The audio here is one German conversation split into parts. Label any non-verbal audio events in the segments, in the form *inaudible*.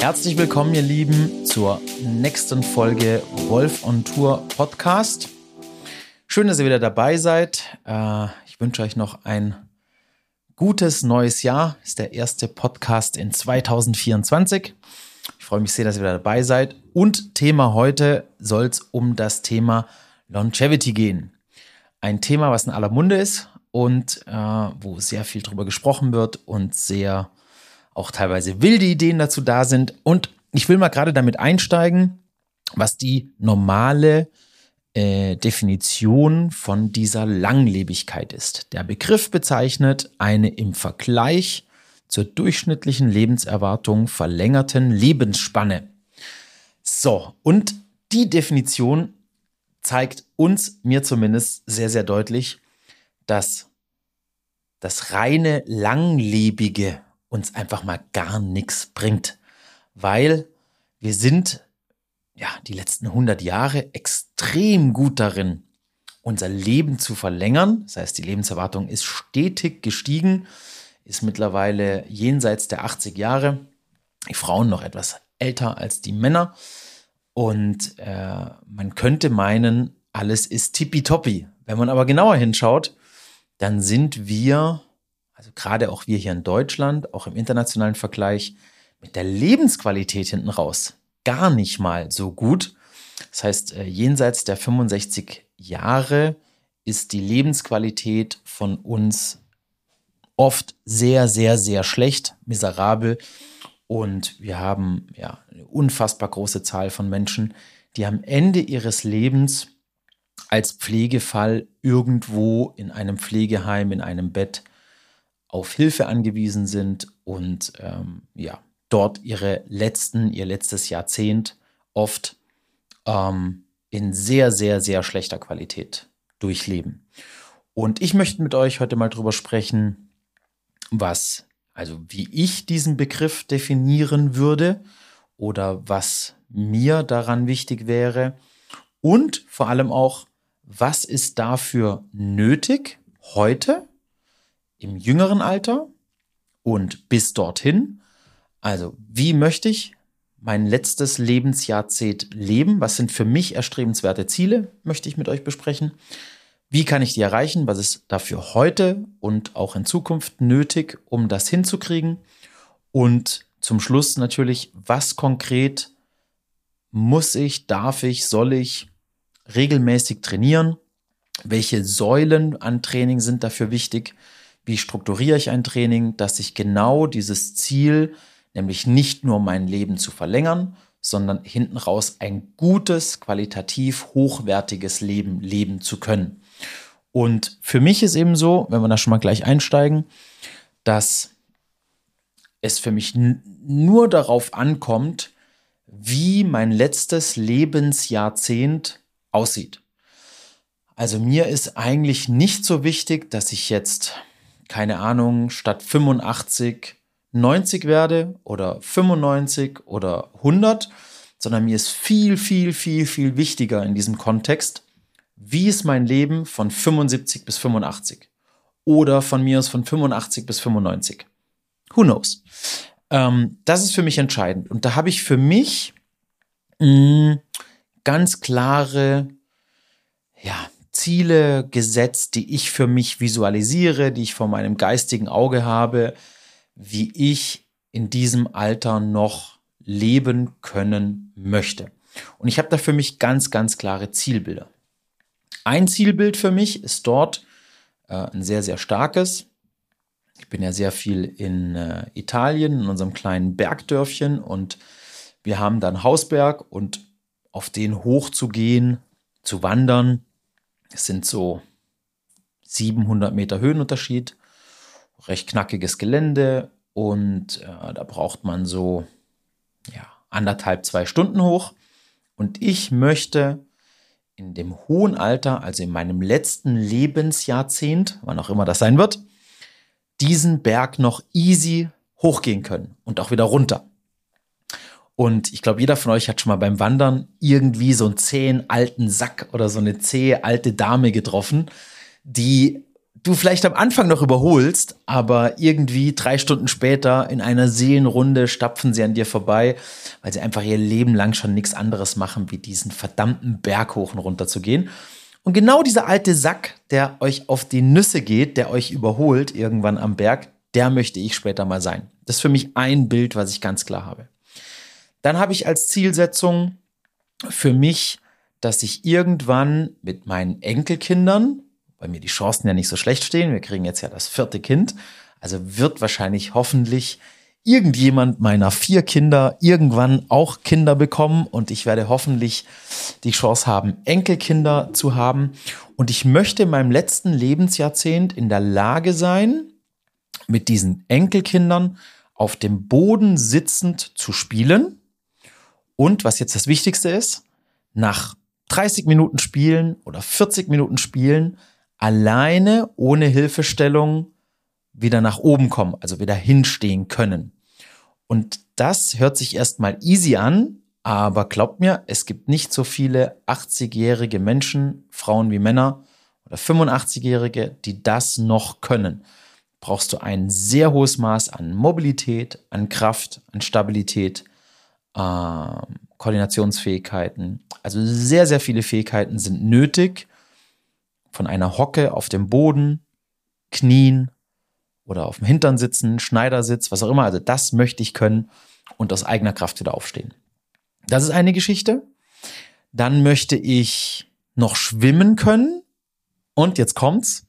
Herzlich willkommen, ihr Lieben, zur nächsten Folge Wolf on Tour Podcast. Schön, dass ihr wieder dabei seid. Äh, ich wünsche euch noch ein gutes neues Jahr. Ist der erste Podcast in 2024. Ich freue mich sehr, dass ihr wieder dabei seid. Und Thema heute soll es um das Thema Longevity gehen. Ein Thema, was in aller Munde ist und äh, wo sehr viel drüber gesprochen wird und sehr auch teilweise wilde Ideen dazu da sind. Und ich will mal gerade damit einsteigen, was die normale äh, Definition von dieser Langlebigkeit ist. Der Begriff bezeichnet eine im Vergleich zur durchschnittlichen Lebenserwartung verlängerten Lebensspanne. So, und die Definition zeigt uns, mir zumindest, sehr, sehr deutlich, dass das reine Langlebige uns einfach mal gar nichts bringt, weil wir sind ja die letzten 100 Jahre extrem gut darin, unser Leben zu verlängern. Das heißt, die Lebenserwartung ist stetig gestiegen, ist mittlerweile jenseits der 80 Jahre. Die Frauen noch etwas älter als die Männer. Und äh, man könnte meinen, alles ist tippitoppi. Wenn man aber genauer hinschaut, dann sind wir also gerade auch wir hier in Deutschland, auch im internationalen Vergleich, mit der Lebensqualität hinten raus gar nicht mal so gut. Das heißt, äh, jenseits der 65 Jahre ist die Lebensqualität von uns oft sehr, sehr, sehr schlecht, miserabel. Und wir haben ja eine unfassbar große Zahl von Menschen, die am Ende ihres Lebens als Pflegefall irgendwo in einem Pflegeheim, in einem Bett auf Hilfe angewiesen sind und ähm, ja, dort ihre letzten, ihr letztes Jahrzehnt oft ähm, in sehr, sehr, sehr schlechter Qualität durchleben. Und ich möchte mit euch heute mal drüber sprechen, was, also wie ich diesen Begriff definieren würde oder was mir daran wichtig wäre und vor allem auch, was ist dafür nötig heute im jüngeren Alter und bis dorthin. Also, wie möchte ich mein letztes Lebensjahrzehnt leben? Was sind für mich erstrebenswerte Ziele, möchte ich mit euch besprechen. Wie kann ich die erreichen? Was ist dafür heute und auch in Zukunft nötig, um das hinzukriegen? Und zum Schluss natürlich, was konkret muss ich, darf ich, soll ich regelmäßig trainieren? Welche Säulen an Training sind dafür wichtig? Wie strukturiere ich ein Training, dass ich genau dieses Ziel, nämlich nicht nur mein Leben zu verlängern, sondern hinten raus ein gutes, qualitativ hochwertiges Leben leben zu können. Und für mich ist eben so, wenn wir da schon mal gleich einsteigen, dass es für mich nur darauf ankommt, wie mein letztes Lebensjahrzehnt aussieht. Also mir ist eigentlich nicht so wichtig, dass ich jetzt keine Ahnung, statt 85 90 werde oder 95 oder 100, sondern mir ist viel, viel, viel, viel wichtiger in diesem Kontext, wie ist mein Leben von 75 bis 85 oder von mir aus von 85 bis 95. Who knows? Ähm, das ist für mich entscheidend. Und da habe ich für mich mh, mm, ganz klare, ja, Ziele gesetzt, die ich für mich visualisiere, die ich vor meinem geistigen Auge habe, wie ich in diesem Alter noch leben können möchte. Und ich habe da für mich ganz, ganz klare Zielbilder. Ein Zielbild für mich ist dort äh, ein sehr, sehr starkes. Ich bin ja sehr viel in äh, Italien, in unserem kleinen Bergdörfchen und wir haben dann Hausberg und auf den hochzugehen, zu wandern, es sind so 700 Meter Höhenunterschied, recht knackiges Gelände und äh, da braucht man so ja, anderthalb, zwei Stunden hoch. Und ich möchte in dem hohen Alter, also in meinem letzten Lebensjahrzehnt, wann auch immer das sein wird, diesen Berg noch easy hochgehen können und auch wieder runter. Und ich glaube, jeder von euch hat schon mal beim Wandern irgendwie so einen zähen alten Sack oder so eine zähe alte Dame getroffen, die du vielleicht am Anfang noch überholst, aber irgendwie drei Stunden später in einer Seelenrunde stapfen sie an dir vorbei, weil sie einfach ihr Leben lang schon nichts anderes machen, wie diesen verdammten Berg hoch und runter zu gehen. Und genau dieser alte Sack, der euch auf die Nüsse geht, der euch überholt irgendwann am Berg, der möchte ich später mal sein. Das ist für mich ein Bild, was ich ganz klar habe. Dann habe ich als Zielsetzung für mich, dass ich irgendwann mit meinen Enkelkindern, bei mir die Chancen ja nicht so schlecht stehen, wir kriegen jetzt ja das vierte Kind, also wird wahrscheinlich hoffentlich irgendjemand meiner vier Kinder irgendwann auch Kinder bekommen und ich werde hoffentlich die Chance haben, Enkelkinder zu haben. Und ich möchte in meinem letzten Lebensjahrzehnt in der Lage sein, mit diesen Enkelkindern auf dem Boden sitzend zu spielen. Und was jetzt das Wichtigste ist, nach 30 Minuten Spielen oder 40 Minuten Spielen alleine ohne Hilfestellung wieder nach oben kommen, also wieder hinstehen können. Und das hört sich erstmal easy an, aber glaubt mir, es gibt nicht so viele 80-jährige Menschen, Frauen wie Männer oder 85-jährige, die das noch können. Brauchst du ein sehr hohes Maß an Mobilität, an Kraft, an Stabilität, äh, Koordinationsfähigkeiten. Also sehr, sehr viele Fähigkeiten sind nötig, von einer Hocke auf dem Boden, Knien oder auf dem Hintern sitzen, Schneidersitz, was auch immer. Also das möchte ich können und aus eigener Kraft wieder aufstehen. Das ist eine Geschichte. Dann möchte ich noch schwimmen können. Und jetzt kommt's.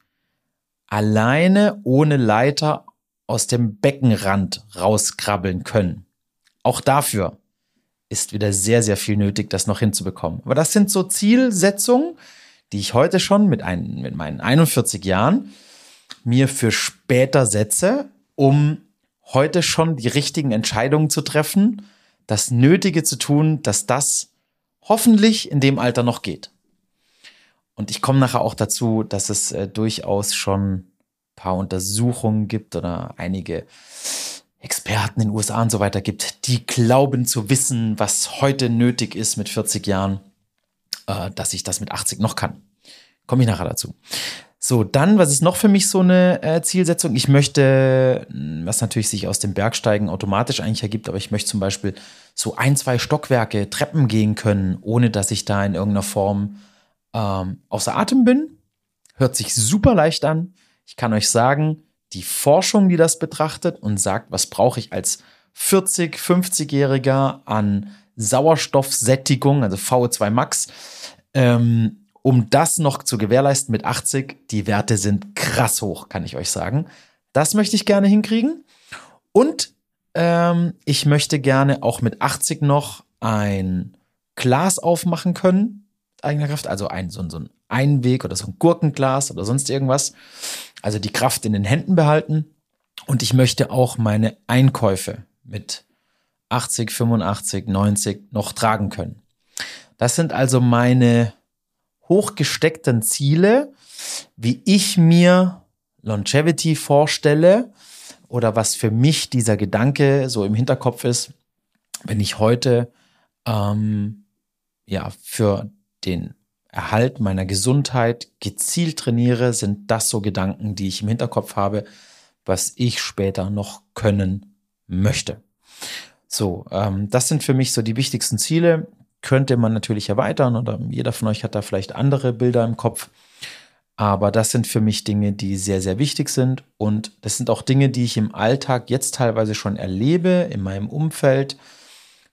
Alleine ohne Leiter aus dem Beckenrand rauskrabbeln können. Auch dafür ist wieder sehr, sehr viel nötig, das noch hinzubekommen. Aber das sind so Zielsetzungen, die ich heute schon mit, ein, mit meinen 41 Jahren mir für später setze, um heute schon die richtigen Entscheidungen zu treffen, das Nötige zu tun, dass das hoffentlich in dem Alter noch geht. Und ich komme nachher auch dazu, dass es äh, durchaus schon ein paar Untersuchungen gibt oder einige Experten in den USA und so weiter gibt, die glauben zu wissen, was heute nötig ist mit 40 Jahren, äh, dass ich das mit 80 noch kann. Komme ich nachher dazu. So, dann, was ist noch für mich so eine äh, Zielsetzung? Ich möchte, was natürlich sich aus dem Bergsteigen automatisch eigentlich ergibt, aber ich möchte zum Beispiel so ein, zwei Stockwerke Treppen gehen können, ohne dass ich da in irgendeiner Form ähm, außer Atem bin. Hört sich super leicht an. Ich kann euch sagen, die Forschung, die das betrachtet und sagt, was brauche ich als 40, 50-Jähriger an Sauerstoffsättigung, also VO2 Max, ähm, um das noch zu gewährleisten mit 80, die Werte sind krass hoch, kann ich euch sagen. Das möchte ich gerne hinkriegen. Und ähm, ich möchte gerne auch mit 80 noch ein Glas aufmachen können, eigener Kraft, also ein, so, so ein Einweg oder so ein Gurkenglas oder sonst irgendwas. Also die Kraft in den Händen behalten. Und ich möchte auch meine Einkäufe mit 80, 85, 90 noch tragen können. Das sind also meine hochgesteckten Ziele, wie ich mir Longevity vorstelle oder was für mich dieser Gedanke so im Hinterkopf ist, wenn ich heute ähm, ja für den Erhalt meiner Gesundheit gezielt trainiere, sind das so Gedanken, die ich im Hinterkopf habe, was ich später noch können möchte. So, ähm, das sind für mich so die wichtigsten Ziele könnte man natürlich erweitern oder jeder von euch hat da vielleicht andere Bilder im Kopf. Aber das sind für mich Dinge, die sehr, sehr wichtig sind. Und das sind auch Dinge, die ich im Alltag jetzt teilweise schon erlebe, in meinem Umfeld,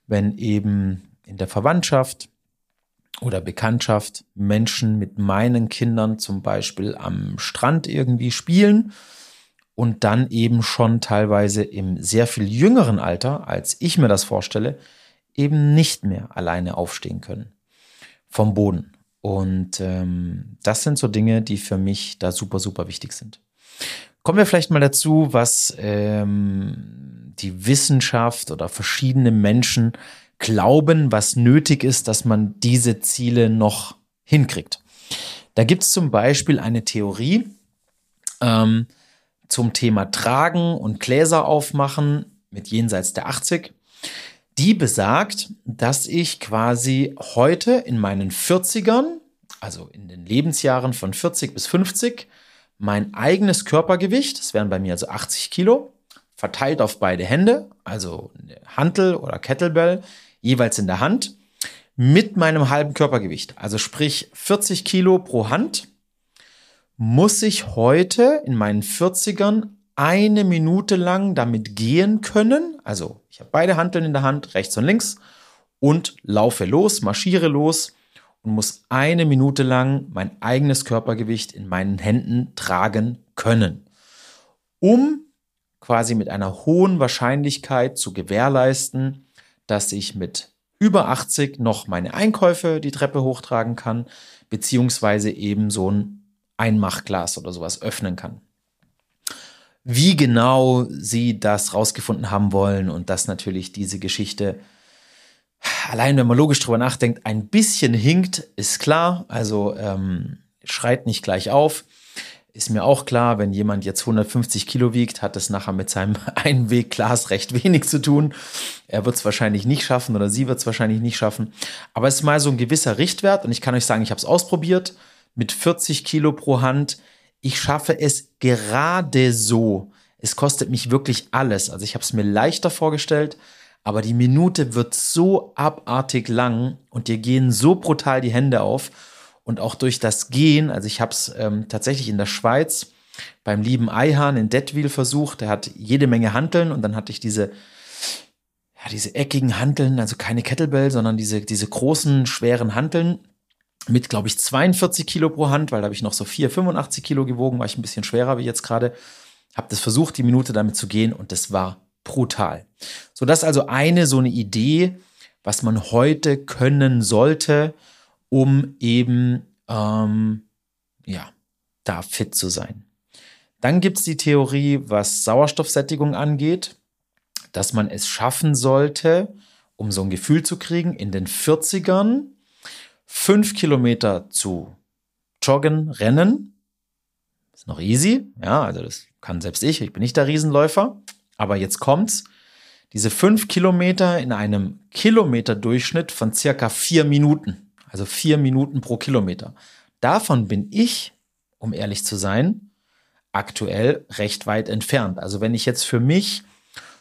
wenn eben in der Verwandtschaft oder Bekanntschaft Menschen mit meinen Kindern zum Beispiel am Strand irgendwie spielen und dann eben schon teilweise im sehr viel jüngeren Alter, als ich mir das vorstelle, eben nicht mehr alleine aufstehen können vom Boden. Und ähm, das sind so Dinge, die für mich da super, super wichtig sind. Kommen wir vielleicht mal dazu, was ähm, die Wissenschaft oder verschiedene Menschen glauben, was nötig ist, dass man diese Ziele noch hinkriegt. Da gibt es zum Beispiel eine Theorie ähm, zum Thema Tragen und Gläser aufmachen mit jenseits der 80 die besagt, dass ich quasi heute in meinen 40ern, also in den Lebensjahren von 40 bis 50, mein eigenes Körpergewicht, das wären bei mir also 80 Kilo, verteilt auf beide Hände, also Hantel oder Kettlebell, jeweils in der Hand, mit meinem halben Körpergewicht, also sprich 40 Kilo pro Hand, muss ich heute in meinen 40ern eine Minute lang damit gehen können. Also ich habe beide Handeln in der Hand, rechts und links, und laufe los, marschiere los und muss eine Minute lang mein eigenes Körpergewicht in meinen Händen tragen können, um quasi mit einer hohen Wahrscheinlichkeit zu gewährleisten, dass ich mit über 80 noch meine Einkäufe die Treppe hochtragen kann, beziehungsweise eben so ein Einmachglas oder sowas öffnen kann. Wie genau sie das rausgefunden haben wollen und dass natürlich diese Geschichte allein wenn man logisch drüber nachdenkt, ein bisschen hinkt, ist klar. Also ähm, schreit nicht gleich auf. Ist mir auch klar, wenn jemand jetzt 150 Kilo wiegt, hat es nachher mit seinem *laughs* Einwegglas recht wenig zu tun. Er wird es wahrscheinlich nicht schaffen oder sie wird es wahrscheinlich nicht schaffen. Aber es ist mal so ein gewisser Richtwert und ich kann euch sagen, ich habe es ausprobiert mit 40 Kilo pro Hand. Ich schaffe es gerade so. Es kostet mich wirklich alles. Also ich habe es mir leichter vorgestellt, aber die Minute wird so abartig lang und dir gehen so brutal die Hände auf. Und auch durch das Gehen, also ich habe es ähm, tatsächlich in der Schweiz beim lieben Eihahn in Dettwil versucht. Der hat jede Menge Hanteln und dann hatte ich diese, ja, diese eckigen Hanteln, also keine Kettlebell, sondern diese, diese großen, schweren Hanteln mit, glaube ich, 42 Kilo pro Hand, weil da habe ich noch so 4, 85 Kilo gewogen, war ich ein bisschen schwerer wie jetzt gerade. Habe das versucht, die Minute damit zu gehen und das war brutal. So, das ist also eine so eine Idee, was man heute können sollte, um eben ähm, ja, da fit zu sein. Dann gibt es die Theorie, was Sauerstoffsättigung angeht, dass man es schaffen sollte, um so ein Gefühl zu kriegen, in den 40ern fünf Kilometer zu joggen, rennen. Ist noch easy, ja, also das kann selbst ich, ich bin nicht der Riesenläufer. Aber jetzt kommt's. Diese fünf Kilometer in einem Kilometerdurchschnitt von circa vier Minuten. Also vier Minuten pro Kilometer. Davon bin ich, um ehrlich zu sein, aktuell recht weit entfernt. Also wenn ich jetzt für mich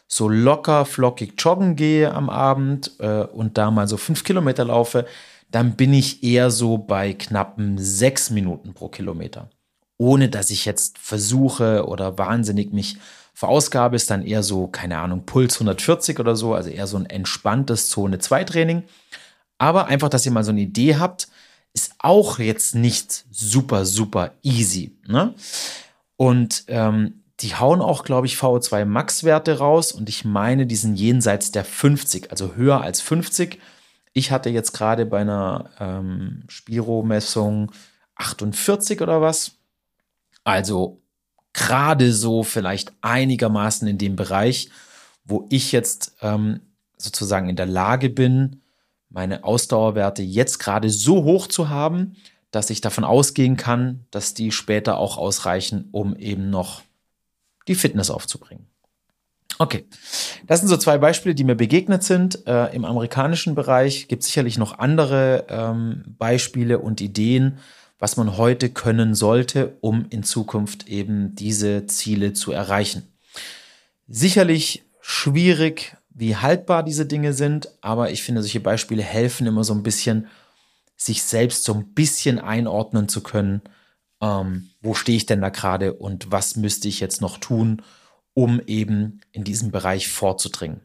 so locker, flockig joggen gehe am Abend äh, und da mal so fünf Kilometer laufe, dann bin ich eher so bei knappen sechs Minuten pro Kilometer. Ohne dass ich jetzt versuche oder wahnsinnig mich Verausgabe ist dann eher so, keine Ahnung, Puls 140 oder so, also eher so ein entspanntes Zone-2-Training. Aber einfach, dass ihr mal so eine Idee habt, ist auch jetzt nicht super, super easy. Ne? Und ähm, die hauen auch, glaube ich, VO2 Max-Werte raus und ich meine, die sind jenseits der 50, also höher als 50. Ich hatte jetzt gerade bei einer ähm, Spiro-Messung 48 oder was. Also gerade so vielleicht einigermaßen in dem Bereich, wo ich jetzt ähm, sozusagen in der Lage bin, meine Ausdauerwerte jetzt gerade so hoch zu haben, dass ich davon ausgehen kann, dass die später auch ausreichen, um eben noch die Fitness aufzubringen. Okay, das sind so zwei Beispiele, die mir begegnet sind. Äh, Im amerikanischen Bereich gibt es sicherlich noch andere ähm, Beispiele und Ideen, was man heute können sollte, um in Zukunft eben diese Ziele zu erreichen. Sicherlich schwierig, wie haltbar diese Dinge sind, aber ich finde, solche Beispiele helfen immer so ein bisschen, sich selbst so ein bisschen einordnen zu können, ähm, wo stehe ich denn da gerade und was müsste ich jetzt noch tun, um eben in diesem Bereich vorzudringen.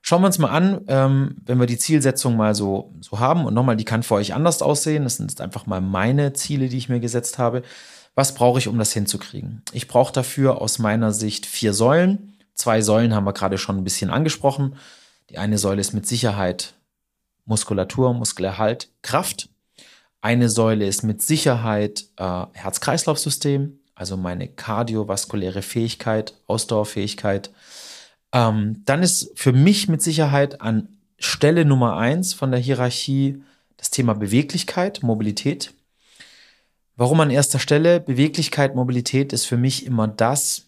Schauen wir uns mal an, ähm, wenn wir die Zielsetzung mal so, so haben und nochmal, die kann für euch anders aussehen. Das sind einfach mal meine Ziele, die ich mir gesetzt habe. Was brauche ich, um das hinzukriegen? Ich brauche dafür aus meiner Sicht vier Säulen. Zwei Säulen haben wir gerade schon ein bisschen angesprochen. Die eine Säule ist mit Sicherheit Muskulatur, Muskelerhalt, Kraft. Eine Säule ist mit Sicherheit äh, Herz-Kreislauf-System, also meine kardiovaskuläre Fähigkeit, Ausdauerfähigkeit. Ähm, dann ist für mich mit Sicherheit an Stelle Nummer eins von der Hierarchie das Thema Beweglichkeit, Mobilität. Warum an erster Stelle? Beweglichkeit, Mobilität ist für mich immer das,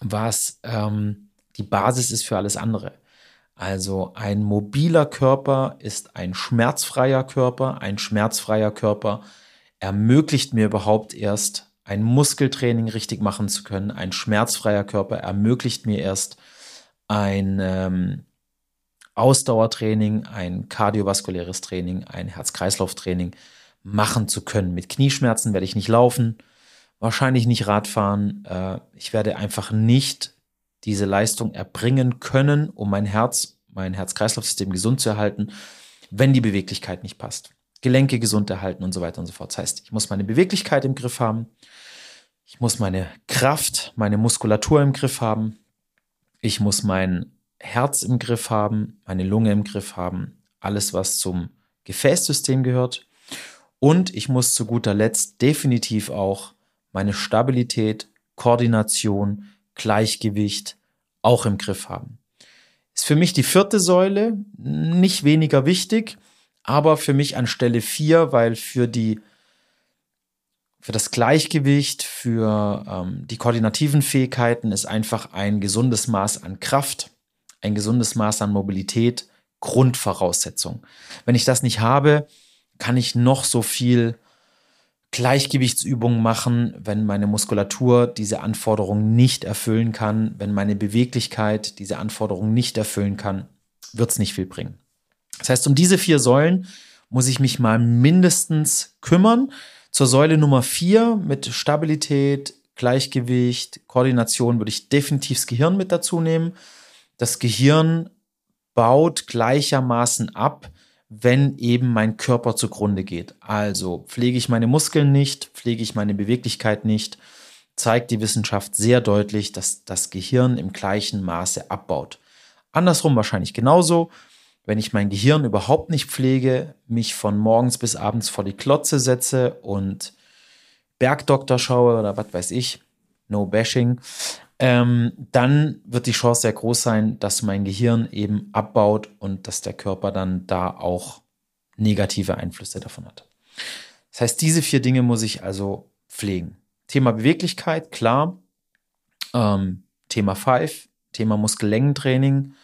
was ähm, die Basis ist für alles andere. Also ein mobiler Körper ist ein schmerzfreier Körper. Ein schmerzfreier Körper ermöglicht mir überhaupt erst ein Muskeltraining richtig machen zu können. Ein schmerzfreier Körper ermöglicht mir erst ein ähm, Ausdauertraining, ein kardiovaskuläres Training, ein Herz-Kreislauf-Training machen zu können. Mit Knieschmerzen werde ich nicht laufen, wahrscheinlich nicht Radfahren. Äh, ich werde einfach nicht diese Leistung erbringen können, um mein Herz, mein Herz-Kreislauf-System gesund zu erhalten, wenn die Beweglichkeit nicht passt. Gelenke gesund erhalten und so weiter und so fort. Das heißt, ich muss meine Beweglichkeit im Griff haben. Ich muss meine Kraft, meine Muskulatur im Griff haben. Ich muss mein Herz im Griff haben, meine Lunge im Griff haben. Alles, was zum Gefäßsystem gehört. Und ich muss zu guter Letzt definitiv auch meine Stabilität, Koordination, Gleichgewicht auch im Griff haben. Ist für mich die vierte Säule nicht weniger wichtig, aber für mich an Stelle vier, weil für die für das Gleichgewicht, für ähm, die koordinativen Fähigkeiten ist einfach ein gesundes Maß an Kraft, ein gesundes Maß an Mobilität Grundvoraussetzung. Wenn ich das nicht habe, kann ich noch so viel Gleichgewichtsübungen machen, wenn meine Muskulatur diese Anforderungen nicht erfüllen kann, wenn meine Beweglichkeit diese Anforderungen nicht erfüllen kann, wird es nicht viel bringen. Das heißt, um diese vier Säulen muss ich mich mal mindestens kümmern. Zur Säule Nummer vier mit Stabilität, Gleichgewicht, Koordination würde ich definitiv das Gehirn mit dazu nehmen. Das Gehirn baut gleichermaßen ab, wenn eben mein Körper zugrunde geht. Also pflege ich meine Muskeln nicht, pflege ich meine Beweglichkeit nicht, zeigt die Wissenschaft sehr deutlich, dass das Gehirn im gleichen Maße abbaut. Andersrum wahrscheinlich genauso. Wenn ich mein Gehirn überhaupt nicht pflege, mich von morgens bis abends vor die Klotze setze und Bergdoktor schaue oder was weiß ich, no bashing, ähm, dann wird die Chance sehr groß sein, dass mein Gehirn eben abbaut und dass der Körper dann da auch negative Einflüsse davon hat. Das heißt, diese vier Dinge muss ich also pflegen. Thema Beweglichkeit, klar. Ähm, Thema Five, Thema Muskellängentraining.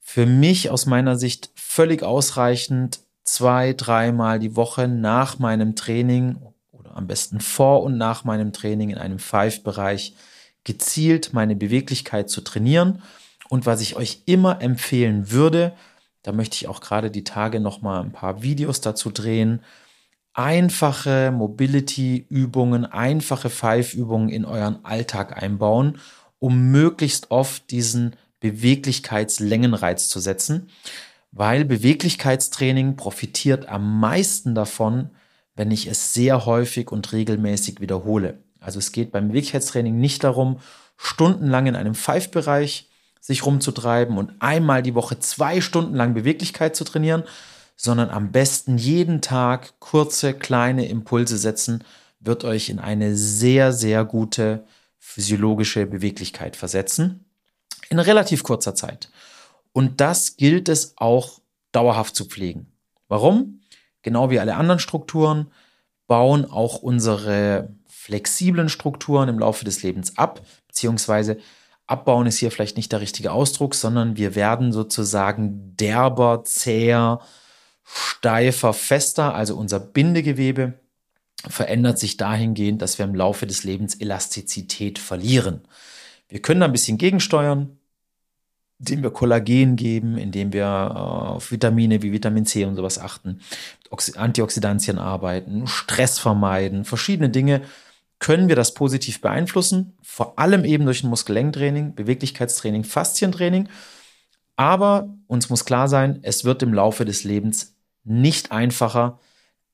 Für mich aus meiner Sicht völlig ausreichend, zwei, dreimal die Woche nach meinem Training oder am besten vor und nach meinem Training in einem Five-Bereich gezielt meine Beweglichkeit zu trainieren. Und was ich euch immer empfehlen würde, da möchte ich auch gerade die Tage noch mal ein paar Videos dazu drehen. Einfache Mobility-Übungen, einfache Five-Übungen in euren Alltag einbauen, um möglichst oft diesen Beweglichkeitslängenreiz zu setzen, weil Beweglichkeitstraining profitiert am meisten davon, wenn ich es sehr häufig und regelmäßig wiederhole. Also es geht beim Beweglichkeitstraining nicht darum, stundenlang in einem Five-Bereich sich rumzutreiben und einmal die Woche zwei Stunden lang Beweglichkeit zu trainieren, sondern am besten jeden Tag kurze, kleine Impulse setzen, wird euch in eine sehr, sehr gute physiologische Beweglichkeit versetzen. In relativ kurzer Zeit. Und das gilt es auch dauerhaft zu pflegen. Warum? Genau wie alle anderen Strukturen bauen auch unsere flexiblen Strukturen im Laufe des Lebens ab, beziehungsweise abbauen ist hier vielleicht nicht der richtige Ausdruck, sondern wir werden sozusagen derber, zäher, steifer, fester, also unser Bindegewebe verändert sich dahingehend, dass wir im Laufe des Lebens Elastizität verlieren. Wir können da ein bisschen gegensteuern, indem wir Kollagen geben, indem wir äh, auf Vitamine wie Vitamin C und sowas achten, Antioxidantien arbeiten, Stress vermeiden, verschiedene Dinge, können wir das positiv beeinflussen, vor allem eben durch ein Muskellängentraining, Beweglichkeitstraining, Faszientraining. Aber uns muss klar sein, es wird im Laufe des Lebens nicht einfacher,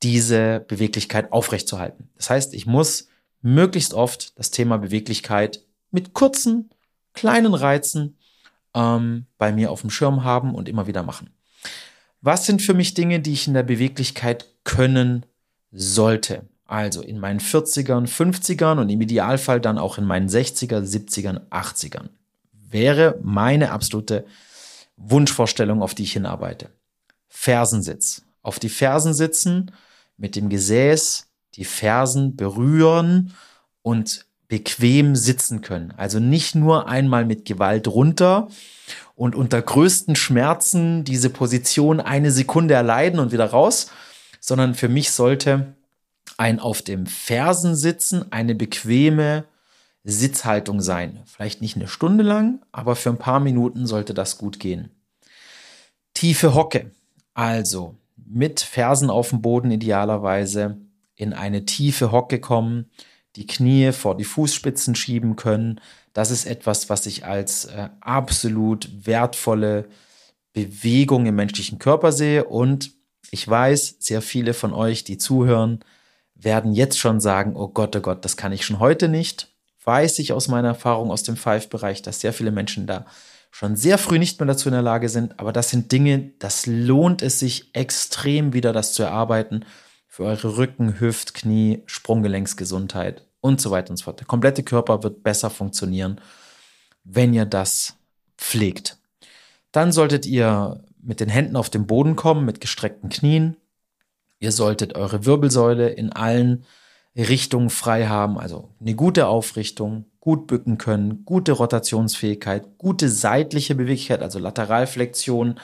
diese Beweglichkeit aufrechtzuerhalten. Das heißt, ich muss möglichst oft das Thema Beweglichkeit mit kurzen, kleinen Reizen ähm, bei mir auf dem Schirm haben und immer wieder machen. Was sind für mich Dinge, die ich in der Beweglichkeit können sollte? Also in meinen 40ern, 50ern und im Idealfall dann auch in meinen 60er, 70ern, 80ern. Wäre meine absolute Wunschvorstellung, auf die ich hinarbeite. Fersensitz. Auf die Fersen sitzen, mit dem Gesäß die Fersen berühren und bequem sitzen können. Also nicht nur einmal mit Gewalt runter und unter größten Schmerzen diese Position eine Sekunde erleiden und wieder raus, sondern für mich sollte ein auf dem Fersen sitzen, eine bequeme Sitzhaltung sein. Vielleicht nicht eine Stunde lang, aber für ein paar Minuten sollte das gut gehen. Tiefe Hocke. Also mit Fersen auf dem Boden idealerweise in eine tiefe Hocke kommen, die Knie vor die Fußspitzen schieben können. Das ist etwas, was ich als äh, absolut wertvolle Bewegung im menschlichen Körper sehe. Und ich weiß, sehr viele von euch, die zuhören, werden jetzt schon sagen, oh Gott, oh Gott, das kann ich schon heute nicht. Weiß ich aus meiner Erfahrung aus dem Five-Bereich, dass sehr viele Menschen da schon sehr früh nicht mehr dazu in der Lage sind. Aber das sind Dinge, das lohnt es sich extrem wieder, das zu erarbeiten für eure Rücken, Hüft, Knie, Sprunggelenksgesundheit und so weiter und so fort. Der komplette Körper wird besser funktionieren, wenn ihr das pflegt. Dann solltet ihr mit den Händen auf den Boden kommen, mit gestreckten Knien. Ihr solltet eure Wirbelsäule in allen Richtungen frei haben, also eine gute Aufrichtung, gut bücken können, gute Rotationsfähigkeit, gute seitliche Beweglichkeit, also Lateralflexion.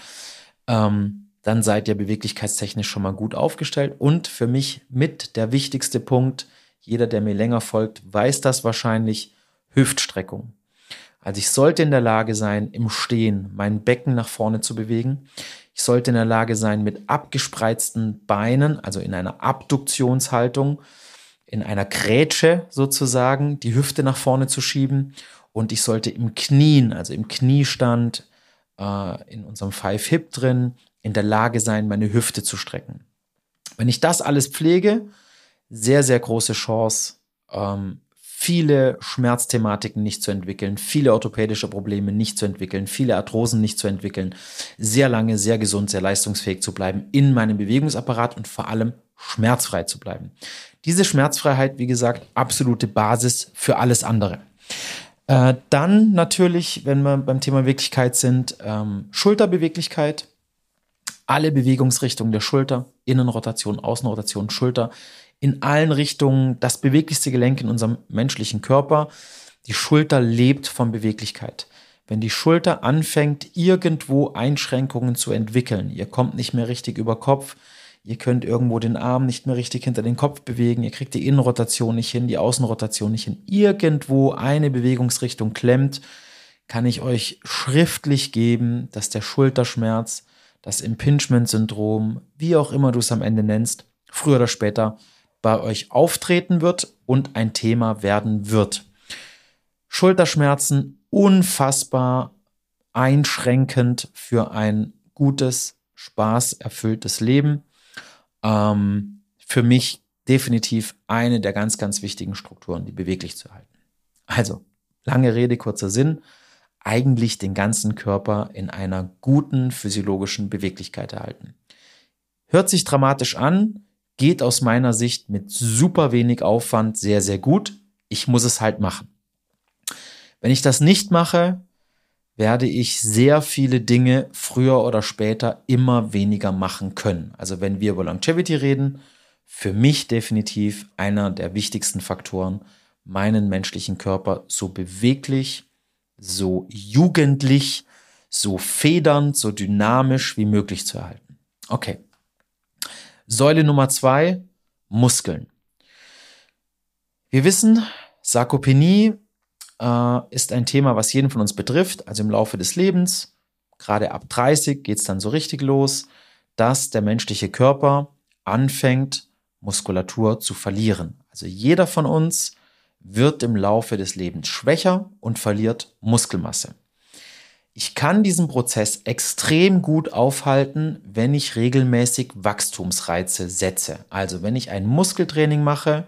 Ähm, dann seid ihr beweglichkeitstechnisch schon mal gut aufgestellt. Und für mich mit der wichtigste Punkt, jeder, der mir länger folgt, weiß das wahrscheinlich, Hüftstreckung. Also ich sollte in der Lage sein, im Stehen mein Becken nach vorne zu bewegen. Ich sollte in der Lage sein, mit abgespreizten Beinen, also in einer Abduktionshaltung, in einer Grätsche sozusagen, die Hüfte nach vorne zu schieben. Und ich sollte im Knien, also im Kniestand, äh, in unserem Five Hip drin, in der Lage sein, meine Hüfte zu strecken. Wenn ich das alles pflege, sehr, sehr große Chance, ähm, viele Schmerzthematiken nicht zu entwickeln, viele orthopädische Probleme nicht zu entwickeln, viele Arthrosen nicht zu entwickeln, sehr lange, sehr gesund, sehr leistungsfähig zu bleiben in meinem Bewegungsapparat und vor allem schmerzfrei zu bleiben. Diese Schmerzfreiheit, wie gesagt, absolute Basis für alles andere. Äh, dann natürlich, wenn wir beim Thema Beweglichkeit sind, ähm, Schulterbeweglichkeit alle Bewegungsrichtungen der Schulter, Innenrotation, Außenrotation, Schulter, in allen Richtungen das beweglichste Gelenk in unserem menschlichen Körper. Die Schulter lebt von Beweglichkeit. Wenn die Schulter anfängt, irgendwo Einschränkungen zu entwickeln, ihr kommt nicht mehr richtig über Kopf, ihr könnt irgendwo den Arm nicht mehr richtig hinter den Kopf bewegen, ihr kriegt die Innenrotation nicht hin, die Außenrotation nicht hin, irgendwo eine Bewegungsrichtung klemmt, kann ich euch schriftlich geben, dass der Schulterschmerz das Impingement-Syndrom, wie auch immer du es am Ende nennst, früher oder später bei euch auftreten wird und ein Thema werden wird. Schulterschmerzen unfassbar einschränkend für ein gutes, spaßerfülltes Leben. Ähm, für mich definitiv eine der ganz, ganz wichtigen Strukturen, die beweglich zu halten. Also, lange Rede, kurzer Sinn eigentlich den ganzen Körper in einer guten physiologischen Beweglichkeit erhalten. Hört sich dramatisch an, geht aus meiner Sicht mit super wenig Aufwand sehr, sehr gut. Ich muss es halt machen. Wenn ich das nicht mache, werde ich sehr viele Dinge früher oder später immer weniger machen können. Also wenn wir über Longevity reden, für mich definitiv einer der wichtigsten Faktoren, meinen menschlichen Körper so beweglich so jugendlich, so federnd, so dynamisch wie möglich zu erhalten. Okay. Säule Nummer zwei, Muskeln. Wir wissen, Sarkopenie äh, ist ein Thema, was jeden von uns betrifft, also im Laufe des Lebens. Gerade ab 30 geht es dann so richtig los, dass der menschliche Körper anfängt, Muskulatur zu verlieren. Also jeder von uns wird im Laufe des Lebens schwächer und verliert Muskelmasse. Ich kann diesen Prozess extrem gut aufhalten, wenn ich regelmäßig Wachstumsreize setze. Also wenn ich ein Muskeltraining mache,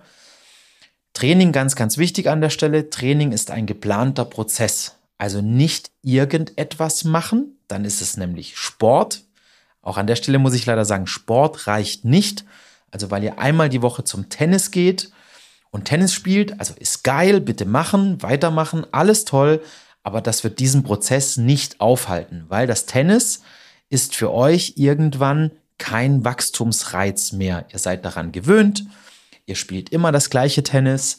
Training ganz, ganz wichtig an der Stelle, Training ist ein geplanter Prozess. Also nicht irgendetwas machen, dann ist es nämlich Sport. Auch an der Stelle muss ich leider sagen, Sport reicht nicht. Also weil ihr einmal die Woche zum Tennis geht und Tennis spielt, also ist geil, bitte machen, weitermachen, alles toll, aber das wird diesen Prozess nicht aufhalten, weil das Tennis ist für euch irgendwann kein Wachstumsreiz mehr. Ihr seid daran gewöhnt, ihr spielt immer das gleiche Tennis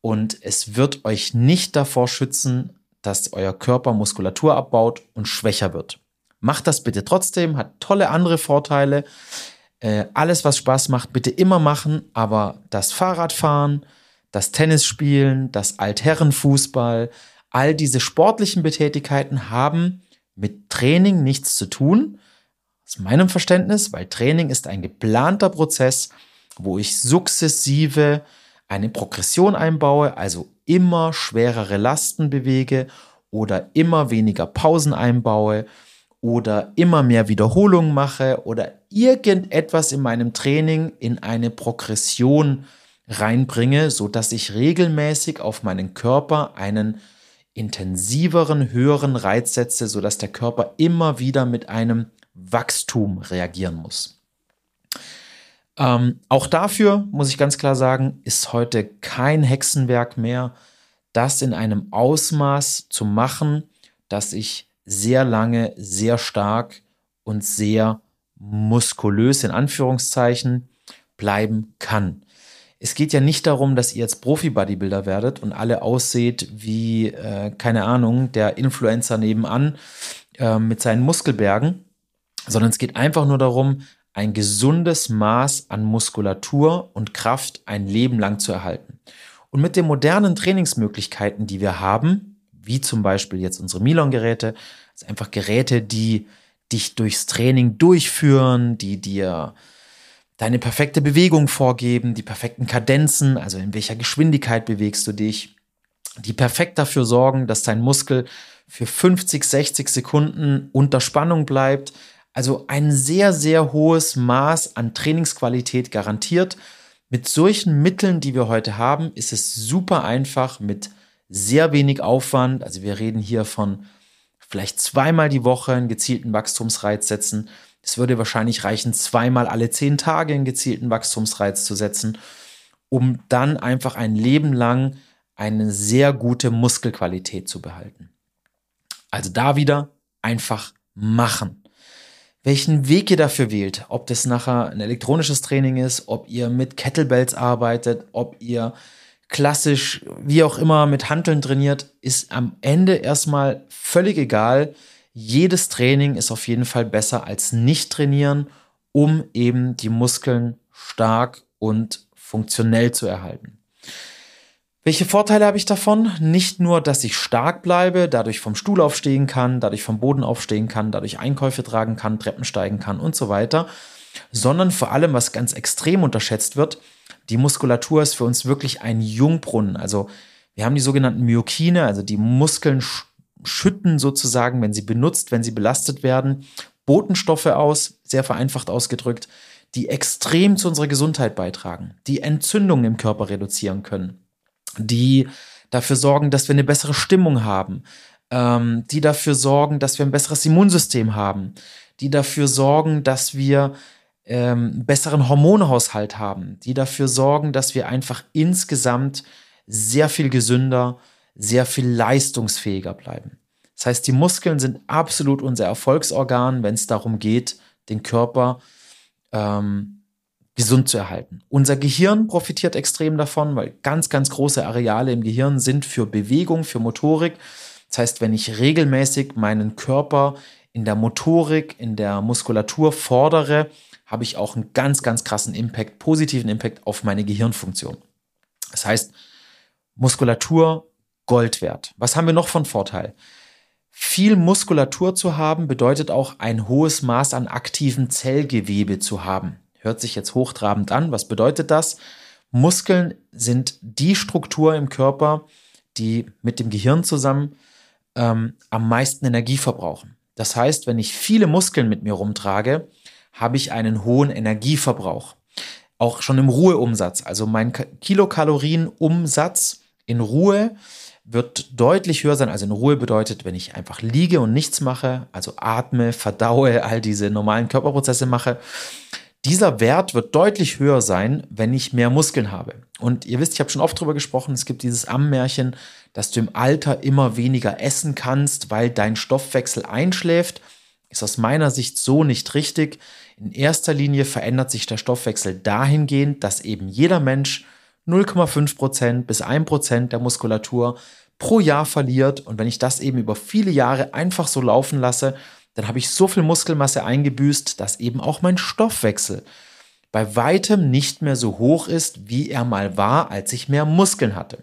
und es wird euch nicht davor schützen, dass euer Körper Muskulatur abbaut und schwächer wird. Macht das bitte trotzdem, hat tolle andere Vorteile. Äh, alles, was Spaß macht, bitte immer machen, aber das Fahrradfahren, das Tennisspielen, das Altherrenfußball, all diese sportlichen Betätigkeiten haben mit Training nichts zu tun. Aus meinem Verständnis, weil Training ist ein geplanter Prozess, wo ich sukzessive eine Progression einbaue, also immer schwerere Lasten bewege oder immer weniger Pausen einbaue oder immer mehr Wiederholungen mache oder irgendetwas in meinem Training in eine Progression reinbringe, so dass ich regelmäßig auf meinen Körper einen intensiveren, höheren Reiz setze, so dass der Körper immer wieder mit einem Wachstum reagieren muss. Ähm, auch dafür muss ich ganz klar sagen, ist heute kein Hexenwerk mehr, das in einem Ausmaß zu machen, dass ich sehr lange, sehr stark und sehr muskulös in Anführungszeichen bleiben kann. Es geht ja nicht darum, dass ihr jetzt Profi-Bodybuilder werdet und alle ausseht wie, äh, keine Ahnung, der Influencer nebenan äh, mit seinen Muskelbergen, sondern es geht einfach nur darum, ein gesundes Maß an Muskulatur und Kraft ein Leben lang zu erhalten. Und mit den modernen Trainingsmöglichkeiten, die wir haben, wie zum Beispiel jetzt unsere Milon-Geräte, also einfach Geräte, die dich durchs Training durchführen, die dir deine perfekte Bewegung vorgeben, die perfekten Kadenzen, also in welcher Geschwindigkeit bewegst du dich, die perfekt dafür sorgen, dass dein Muskel für 50, 60 Sekunden unter Spannung bleibt, also ein sehr, sehr hohes Maß an Trainingsqualität garantiert. Mit solchen Mitteln, die wir heute haben, ist es super einfach mit sehr wenig Aufwand. Also wir reden hier von vielleicht zweimal die Woche einen gezielten Wachstumsreiz setzen. Es würde wahrscheinlich reichen, zweimal alle zehn Tage einen gezielten Wachstumsreiz zu setzen, um dann einfach ein Leben lang eine sehr gute Muskelqualität zu behalten. Also da wieder einfach machen welchen Weg ihr dafür wählt. Ob das nachher ein elektronisches Training ist, ob ihr mit Kettlebells arbeitet, ob ihr klassisch, wie auch immer, mit Hanteln trainiert, ist am Ende erstmal völlig egal. Jedes Training ist auf jeden Fall besser als nicht trainieren, um eben die Muskeln stark und funktionell zu erhalten. Welche Vorteile habe ich davon? Nicht nur, dass ich stark bleibe, dadurch vom Stuhl aufstehen kann, dadurch vom Boden aufstehen kann, dadurch Einkäufe tragen kann, Treppen steigen kann und so weiter, sondern vor allem, was ganz extrem unterschätzt wird, die Muskulatur ist für uns wirklich ein Jungbrunnen. Also wir haben die sogenannten Myokine, also die Muskeln schütten sozusagen, wenn sie benutzt, wenn sie belastet werden, Botenstoffe aus, sehr vereinfacht ausgedrückt, die extrem zu unserer Gesundheit beitragen, die Entzündungen im Körper reduzieren können die dafür sorgen, dass wir eine bessere Stimmung haben, ähm, die dafür sorgen, dass wir ein besseres Immunsystem haben, die dafür sorgen, dass wir ähm, einen besseren Hormonhaushalt haben, die dafür sorgen, dass wir einfach insgesamt sehr viel gesünder, sehr viel leistungsfähiger bleiben. Das heißt, die Muskeln sind absolut unser Erfolgsorgan, wenn es darum geht, den Körper ähm, gesund zu erhalten. Unser Gehirn profitiert extrem davon, weil ganz, ganz große Areale im Gehirn sind für Bewegung, für Motorik. Das heißt, wenn ich regelmäßig meinen Körper in der Motorik, in der Muskulatur fordere, habe ich auch einen ganz, ganz krassen Impact, positiven Impact auf meine Gehirnfunktion. Das heißt, Muskulatur Gold wert. Was haben wir noch von Vorteil? Viel Muskulatur zu haben bedeutet auch ein hohes Maß an aktiven Zellgewebe zu haben. Hört sich jetzt hochtrabend an. Was bedeutet das? Muskeln sind die Struktur im Körper, die mit dem Gehirn zusammen ähm, am meisten Energie verbrauchen. Das heißt, wenn ich viele Muskeln mit mir rumtrage, habe ich einen hohen Energieverbrauch. Auch schon im Ruheumsatz. Also mein Kilokalorienumsatz in Ruhe wird deutlich höher sein. Also in Ruhe bedeutet, wenn ich einfach liege und nichts mache, also atme, verdaue, *laughs* all diese normalen Körperprozesse mache, dieser Wert wird deutlich höher sein, wenn ich mehr Muskeln habe. Und ihr wisst, ich habe schon oft darüber gesprochen, es gibt dieses Ammärchen, dass du im Alter immer weniger essen kannst, weil dein Stoffwechsel einschläft. Ist aus meiner Sicht so nicht richtig. In erster Linie verändert sich der Stoffwechsel dahingehend, dass eben jeder Mensch 0,5% bis 1% der Muskulatur pro Jahr verliert. Und wenn ich das eben über viele Jahre einfach so laufen lasse, dann habe ich so viel Muskelmasse eingebüßt, dass eben auch mein Stoffwechsel bei weitem nicht mehr so hoch ist, wie er mal war, als ich mehr Muskeln hatte.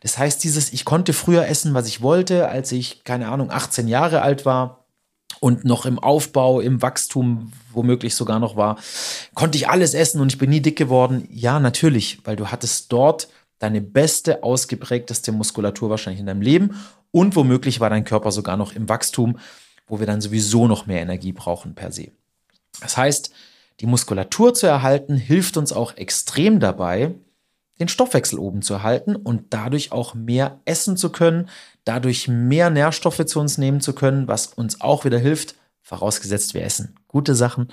Das heißt, dieses, ich konnte früher essen, was ich wollte, als ich, keine Ahnung, 18 Jahre alt war und noch im Aufbau, im Wachstum womöglich sogar noch war, konnte ich alles essen und ich bin nie dick geworden. Ja, natürlich, weil du hattest dort deine beste, ausgeprägteste Muskulatur wahrscheinlich in deinem Leben und womöglich war dein Körper sogar noch im Wachstum, wo wir dann sowieso noch mehr Energie brauchen per se. Das heißt, die Muskulatur zu erhalten hilft uns auch extrem dabei, den Stoffwechsel oben zu erhalten und dadurch auch mehr essen zu können, dadurch mehr Nährstoffe zu uns nehmen zu können, was uns auch wieder hilft, vorausgesetzt wir essen gute Sachen,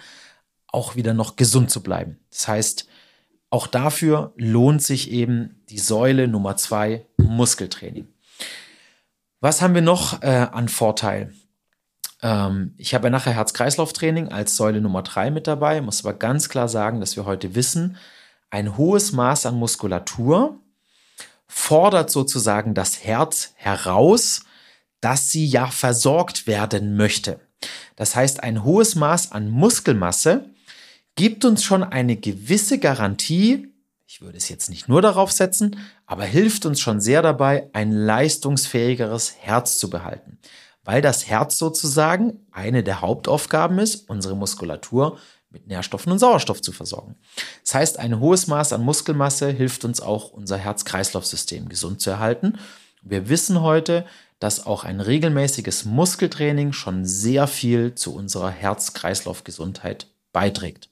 auch wieder noch gesund zu bleiben. Das heißt, auch dafür lohnt sich eben die Säule Nummer zwei, Muskeltraining. Was haben wir noch äh, an Vorteil? Ähm, ich habe ja nachher Herz-Kreislauf-Training als Säule Nummer drei mit dabei, muss aber ganz klar sagen, dass wir heute wissen, ein hohes Maß an Muskulatur fordert sozusagen das Herz heraus, dass sie ja versorgt werden möchte. Das heißt, ein hohes Maß an Muskelmasse gibt uns schon eine gewisse Garantie, ich würde es jetzt nicht nur darauf setzen, aber hilft uns schon sehr dabei, ein leistungsfähigeres Herz zu behalten. Weil das Herz sozusagen eine der Hauptaufgaben ist, unsere Muskulatur mit Nährstoffen und Sauerstoff zu versorgen. Das heißt, ein hohes Maß an Muskelmasse hilft uns auch, unser Herz-Kreislauf-System gesund zu erhalten. Wir wissen heute, dass auch ein regelmäßiges Muskeltraining schon sehr viel zu unserer Herz-Kreislauf-Gesundheit beiträgt.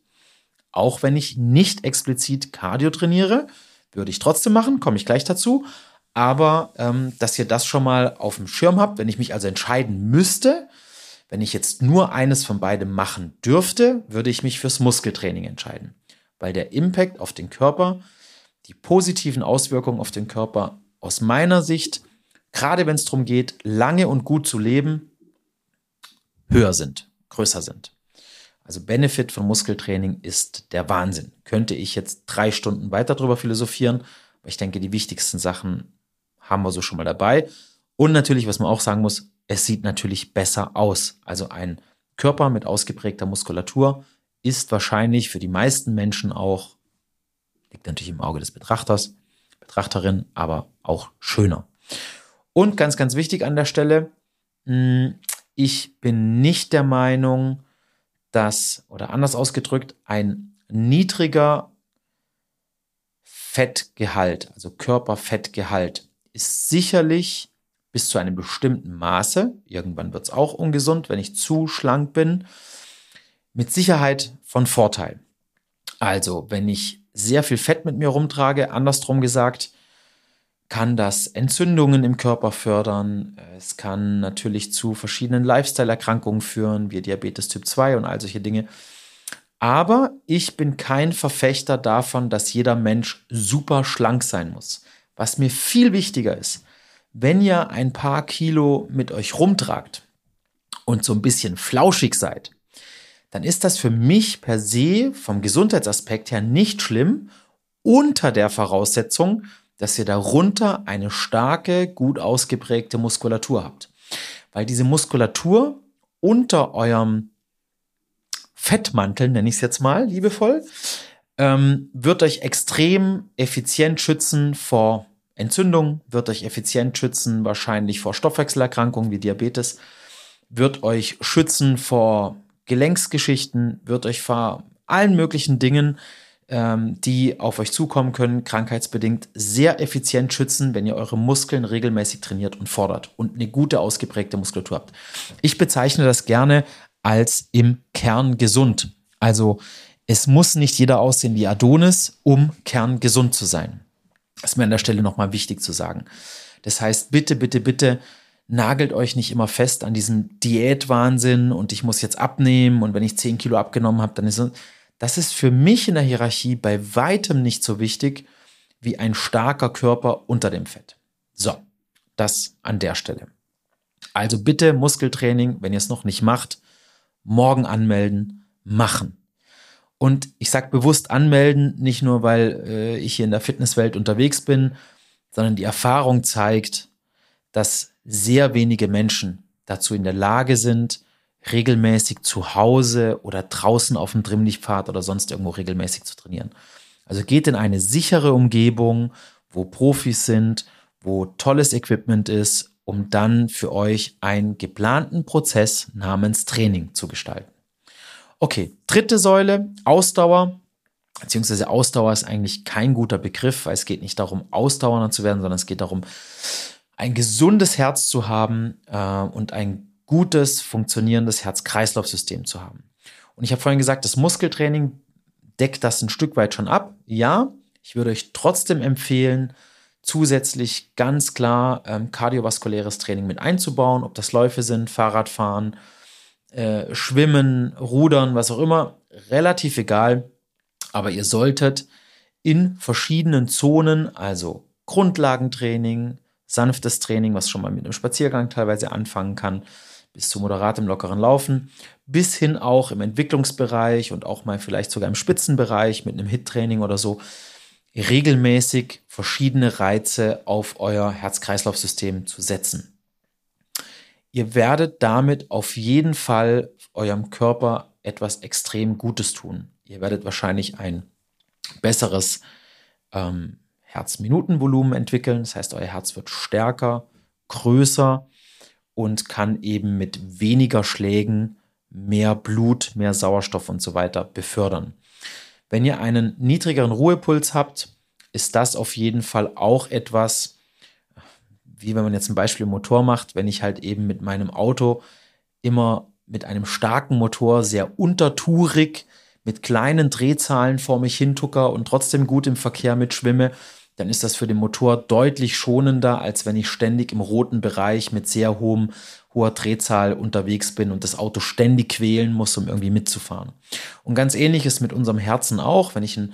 Auch wenn ich nicht explizit Cardio trainiere, würde ich trotzdem machen, komme ich gleich dazu. Aber ähm, dass ihr das schon mal auf dem Schirm habt, wenn ich mich also entscheiden müsste, wenn ich jetzt nur eines von beidem machen dürfte, würde ich mich fürs Muskeltraining entscheiden, weil der Impact auf den Körper, die positiven Auswirkungen auf den Körper aus meiner Sicht, gerade wenn es darum geht, lange und gut zu leben, höher sind, größer sind. Also Benefit von Muskeltraining ist der Wahnsinn. Könnte ich jetzt drei Stunden weiter darüber philosophieren, aber ich denke, die wichtigsten Sachen haben wir so schon mal dabei. Und natürlich, was man auch sagen muss, es sieht natürlich besser aus. Also ein Körper mit ausgeprägter Muskulatur ist wahrscheinlich für die meisten Menschen auch, liegt natürlich im Auge des Betrachters, Betrachterin, aber auch schöner. Und ganz, ganz wichtig an der Stelle, hm, ich bin nicht der Meinung, dass, oder anders ausgedrückt, ein niedriger Fettgehalt, also Körperfettgehalt, ist sicherlich bis zu einem bestimmten Maße, irgendwann wird es auch ungesund, wenn ich zu schlank bin, mit Sicherheit von Vorteil. Also, wenn ich sehr viel Fett mit mir rumtrage, andersrum gesagt, kann das Entzündungen im Körper fördern. Es kann natürlich zu verschiedenen Lifestyle-Erkrankungen führen, wie Diabetes Typ 2 und all solche Dinge. Aber ich bin kein Verfechter davon, dass jeder Mensch super schlank sein muss. Was mir viel wichtiger ist, wenn ihr ein paar Kilo mit euch rumtragt und so ein bisschen flauschig seid, dann ist das für mich per se vom Gesundheitsaspekt her nicht schlimm, unter der Voraussetzung, dass ihr darunter eine starke, gut ausgeprägte Muskulatur habt. Weil diese Muskulatur unter eurem Fettmantel, nenne ich es jetzt mal liebevoll, ähm, wird euch extrem effizient schützen vor Entzündung, wird euch effizient schützen, wahrscheinlich vor Stoffwechselerkrankungen wie Diabetes, wird euch schützen vor Gelenksgeschichten, wird euch vor allen möglichen Dingen, ähm, die auf euch zukommen können, krankheitsbedingt, sehr effizient schützen, wenn ihr eure Muskeln regelmäßig trainiert und fordert und eine gute ausgeprägte Muskulatur habt. Ich bezeichne das gerne als im Kern gesund. Also es muss nicht jeder aussehen wie Adonis, um kerngesund zu sein. Ist mir an der Stelle nochmal wichtig zu sagen. Das heißt, bitte, bitte, bitte nagelt euch nicht immer fest an diesem Diätwahnsinn und ich muss jetzt abnehmen und wenn ich 10 Kilo abgenommen habe, dann ist es. Das ist für mich in der Hierarchie bei weitem nicht so wichtig wie ein starker Körper unter dem Fett. So, das an der Stelle. Also bitte Muskeltraining, wenn ihr es noch nicht macht, morgen anmelden, machen. Und ich sage bewusst anmelden, nicht nur, weil äh, ich hier in der Fitnesswelt unterwegs bin, sondern die Erfahrung zeigt, dass sehr wenige Menschen dazu in der Lage sind, regelmäßig zu Hause oder draußen auf dem Trimmlichtpfad oder sonst irgendwo regelmäßig zu trainieren. Also geht in eine sichere Umgebung, wo Profis sind, wo tolles Equipment ist, um dann für euch einen geplanten Prozess namens Training zu gestalten. Okay, dritte Säule, Ausdauer. Beziehungsweise Ausdauer ist eigentlich kein guter Begriff, weil es geht nicht darum, ausdauernder zu werden, sondern es geht darum, ein gesundes Herz zu haben äh, und ein gutes, funktionierendes Herz-Kreislauf-System zu haben. Und ich habe vorhin gesagt, das Muskeltraining deckt das ein Stück weit schon ab. Ja, ich würde euch trotzdem empfehlen, zusätzlich ganz klar ähm, kardiovaskuläres Training mit einzubauen, ob das Läufe sind, Fahrradfahren, äh, Schwimmen, Rudern, was auch immer, relativ egal. Aber ihr solltet in verschiedenen Zonen, also Grundlagentraining, sanftes Training, was schon mal mit einem Spaziergang teilweise anfangen kann, bis zu moderatem, lockeren Laufen, bis hin auch im Entwicklungsbereich und auch mal vielleicht sogar im Spitzenbereich mit einem Hit-Training oder so, regelmäßig verschiedene Reize auf euer Herz-Kreislauf-System zu setzen. Ihr werdet damit auf jeden Fall eurem Körper etwas extrem Gutes tun. Ihr werdet wahrscheinlich ein besseres ähm, Herzminutenvolumen entwickeln. Das heißt, euer Herz wird stärker, größer und kann eben mit weniger Schlägen mehr Blut, mehr Sauerstoff und so weiter befördern. Wenn ihr einen niedrigeren Ruhepuls habt, ist das auf jeden Fall auch etwas, wie wenn man jetzt ein Beispiel Motor macht, wenn ich halt eben mit meinem Auto immer mit einem starken Motor sehr untertourig mit kleinen Drehzahlen vor mich hintucker und trotzdem gut im Verkehr mitschwimme, dann ist das für den Motor deutlich schonender, als wenn ich ständig im roten Bereich mit sehr hohem, hoher Drehzahl unterwegs bin und das Auto ständig quälen muss, um irgendwie mitzufahren. Und ganz ähnlich ist mit unserem Herzen auch, wenn ich einen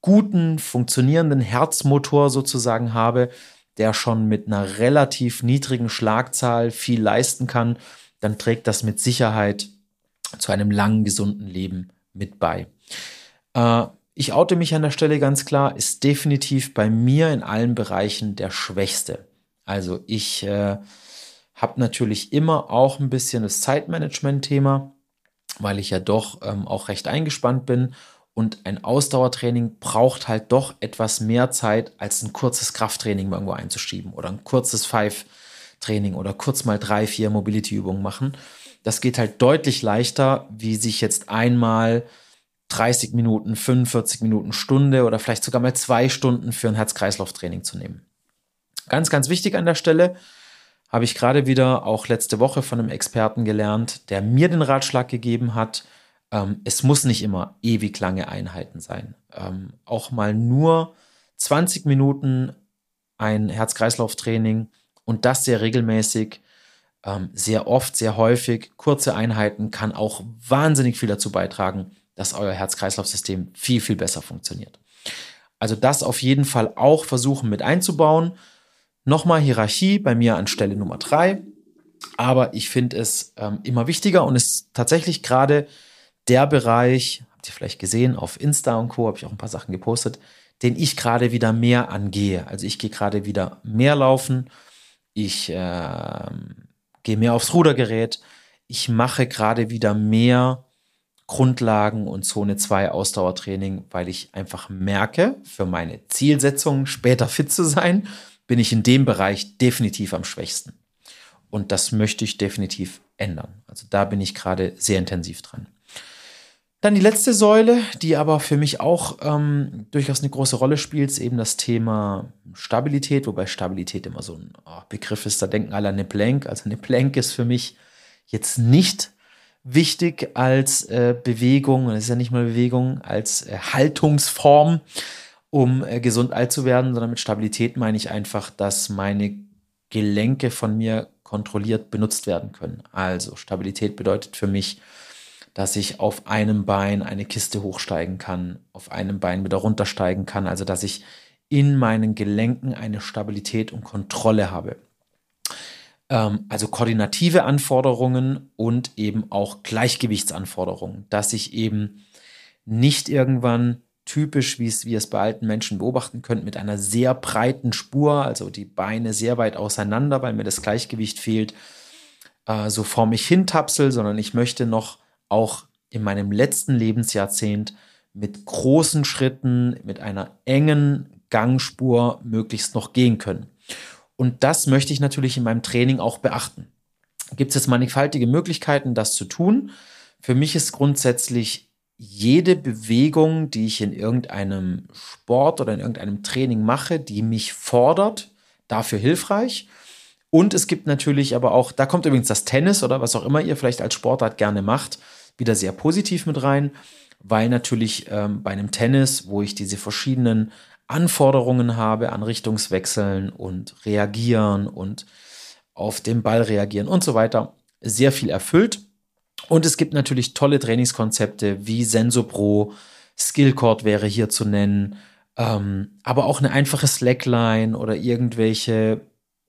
guten, funktionierenden Herzmotor sozusagen habe, der schon mit einer relativ niedrigen Schlagzahl viel leisten kann, dann trägt das mit Sicherheit zu einem langen, gesunden Leben mit bei. Äh, ich oute mich an der Stelle ganz klar, ist definitiv bei mir in allen Bereichen der Schwächste. Also ich äh, habe natürlich immer auch ein bisschen das Zeitmanagement-Thema, weil ich ja doch ähm, auch recht eingespannt bin. Und ein Ausdauertraining braucht halt doch etwas mehr Zeit, als ein kurzes Krafttraining irgendwo einzuschieben oder ein kurzes Five-Training oder kurz mal drei, vier Mobility-Übungen machen. Das geht halt deutlich leichter, wie sich jetzt einmal 30 Minuten, 45 Minuten, Stunde oder vielleicht sogar mal zwei Stunden für ein Herz-Kreislauf-Training zu nehmen. Ganz, ganz wichtig an der Stelle habe ich gerade wieder auch letzte Woche von einem Experten gelernt, der mir den Ratschlag gegeben hat, ähm, es muss nicht immer ewig lange Einheiten sein. Ähm, auch mal nur 20 Minuten ein Herz-Kreislauf-Training und das sehr regelmäßig, ähm, sehr oft, sehr häufig, kurze Einheiten kann auch wahnsinnig viel dazu beitragen, dass euer Herz-Kreislauf-System viel, viel besser funktioniert. Also das auf jeden Fall auch versuchen mit einzubauen. Nochmal Hierarchie bei mir an Stelle Nummer drei. Aber ich finde es ähm, immer wichtiger und ist tatsächlich gerade der Bereich, habt ihr vielleicht gesehen, auf Insta und Co. habe ich auch ein paar Sachen gepostet, den ich gerade wieder mehr angehe. Also ich gehe gerade wieder mehr laufen. Ich äh, gehe mehr aufs Rudergerät. Ich mache gerade wieder mehr Grundlagen und Zone 2 Ausdauertraining, weil ich einfach merke, für meine Zielsetzung später fit zu sein, bin ich in dem Bereich definitiv am schwächsten. Und das möchte ich definitiv ändern. Also da bin ich gerade sehr intensiv dran. Dann die letzte Säule, die aber für mich auch ähm, durchaus eine große Rolle spielt, ist eben das Thema Stabilität, wobei Stabilität immer so ein oh, Begriff ist, da denken alle an eine Plank. Also eine Plank ist für mich jetzt nicht wichtig als äh, Bewegung, und es ist ja nicht mal Bewegung, als äh, Haltungsform, um äh, gesund alt zu werden, sondern mit Stabilität meine ich einfach, dass meine Gelenke von mir kontrolliert benutzt werden können. Also Stabilität bedeutet für mich, dass ich auf einem Bein eine Kiste hochsteigen kann, auf einem Bein wieder runtersteigen kann, also dass ich in meinen Gelenken eine Stabilität und Kontrolle habe. Ähm, also koordinative Anforderungen und eben auch Gleichgewichtsanforderungen, dass ich eben nicht irgendwann typisch, wie es, wie es bei alten Menschen beobachten könnt, mit einer sehr breiten Spur, also die Beine sehr weit auseinander, weil mir das Gleichgewicht fehlt, äh, so vor mich hintapsel, sondern ich möchte noch auch in meinem letzten Lebensjahrzehnt mit großen Schritten, mit einer engen Gangspur möglichst noch gehen können. Und das möchte ich natürlich in meinem Training auch beachten. Gibt es jetzt mannigfaltige Möglichkeiten, das zu tun? Für mich ist grundsätzlich jede Bewegung, die ich in irgendeinem Sport oder in irgendeinem Training mache, die mich fordert, dafür hilfreich. Und es gibt natürlich aber auch, da kommt übrigens das Tennis oder was auch immer ihr vielleicht als Sportart gerne macht, wieder sehr positiv mit rein, weil natürlich ähm, bei einem Tennis, wo ich diese verschiedenen Anforderungen habe an Richtungswechseln und reagieren und auf den Ball reagieren und so weiter, sehr viel erfüllt. Und es gibt natürlich tolle Trainingskonzepte wie SensoPro, Skillcord wäre hier zu nennen, ähm, aber auch eine einfache Slackline oder irgendwelche